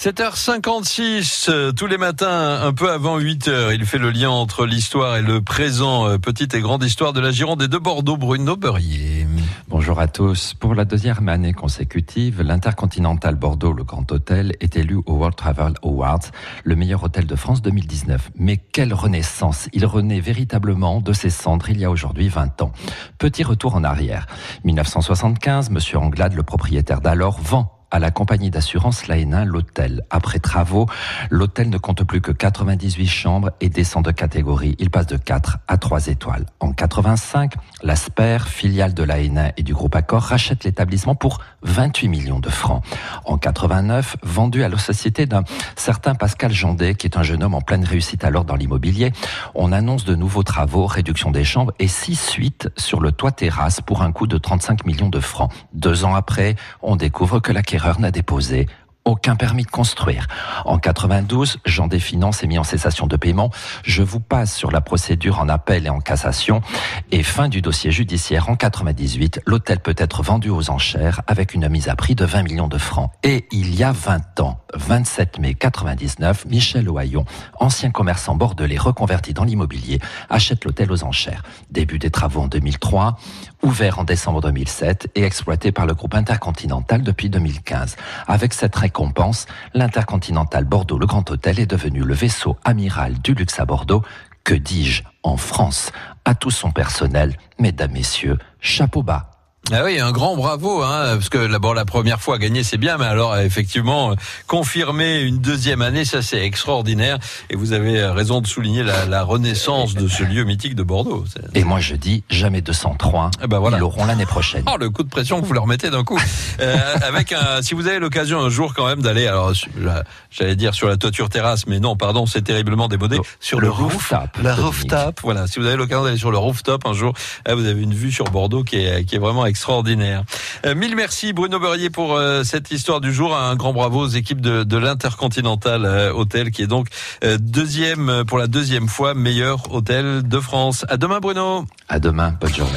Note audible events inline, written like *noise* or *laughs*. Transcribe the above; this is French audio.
7h56, euh, tous les matins, un peu avant 8h, il fait le lien entre l'histoire et le présent, euh, petite et grande histoire de la Gironde et de Bordeaux, Bruno Beurrier. Bonjour à tous. Pour la deuxième année consécutive, l'Intercontinental Bordeaux, le Grand Hôtel, est élu au World Travel Awards, le meilleur hôtel de France 2019. Mais quelle renaissance Il renaît véritablement de ses cendres il y a aujourd'hui 20 ans. Petit retour en arrière. 1975, Monsieur Anglade, le propriétaire d'alors, vend à la compagnie d'assurance Laénin l'hôtel. Après travaux, l'hôtel ne compte plus que 98 chambres et descend de catégorie. Il passe de 4 à 3 étoiles. En 85, l'Asper, filiale de Laénin et du groupe Accor, rachète l'établissement pour 28 millions de francs. En 89, vendu à la société d'un certain Pascal Jandet, qui est un jeune homme en pleine réussite alors dans l'immobilier, on annonce de nouveaux travaux, réduction des chambres et six suites sur le toit terrasse pour un coût de 35 millions de francs. Deux ans après, on découvre que l'acquéreur n'a déposé aucun permis de construire. En 92, Jean des Finances est mis en cessation de paiement. Je vous passe sur la procédure en appel et en cassation. Et fin du dossier judiciaire en 98, l'hôtel peut être vendu aux enchères avec une mise à prix de 20 millions de francs. Et il y a 20 ans, 27 mai 99, Michel Ohaillon, ancien commerçant bordelais reconverti dans l'immobilier, achète l'hôtel aux enchères. Début des travaux en 2003, ouvert en décembre 2007 et exploité par le groupe Intercontinental depuis 2015. Avec cette l'Intercontinental Bordeaux Le Grand Hôtel est devenu le vaisseau amiral du luxe à Bordeaux. Que dis-je en France? À tout son personnel, mesdames, messieurs, chapeau bas. Ah oui, un grand bravo, hein, parce que d'abord la première fois gagner c'est bien, mais alors effectivement confirmer une deuxième année, ça c'est extraordinaire. Et vous avez raison de souligner la, la renaissance de ce lieu mythique de Bordeaux. Et moi je dis jamais 203. Eh ben voilà. Ils l'auront l'année prochaine. Oh, le coup de pression que vous leur mettez d'un coup. euh, *laughs* avec un, si vous avez l'occasion un jour quand même d'aller, alors j'allais dire sur la toiture terrasse, mais non, pardon, c'est terriblement démodé. Le, sur le, le rooftop. La rooftop, voilà. Si vous avez l'occasion d'aller sur le rooftop un jour, là, vous avez une vue sur Bordeaux qui est, qui est vraiment extraordinaire. Euh, mille merci Bruno Beurrier pour euh, cette histoire du jour. Un grand bravo aux équipes de, l'Intercontinental euh, Hôtel qui est donc deuxième pour la deuxième fois meilleur hôtel de France. À demain Bruno. À demain. Bonne journée.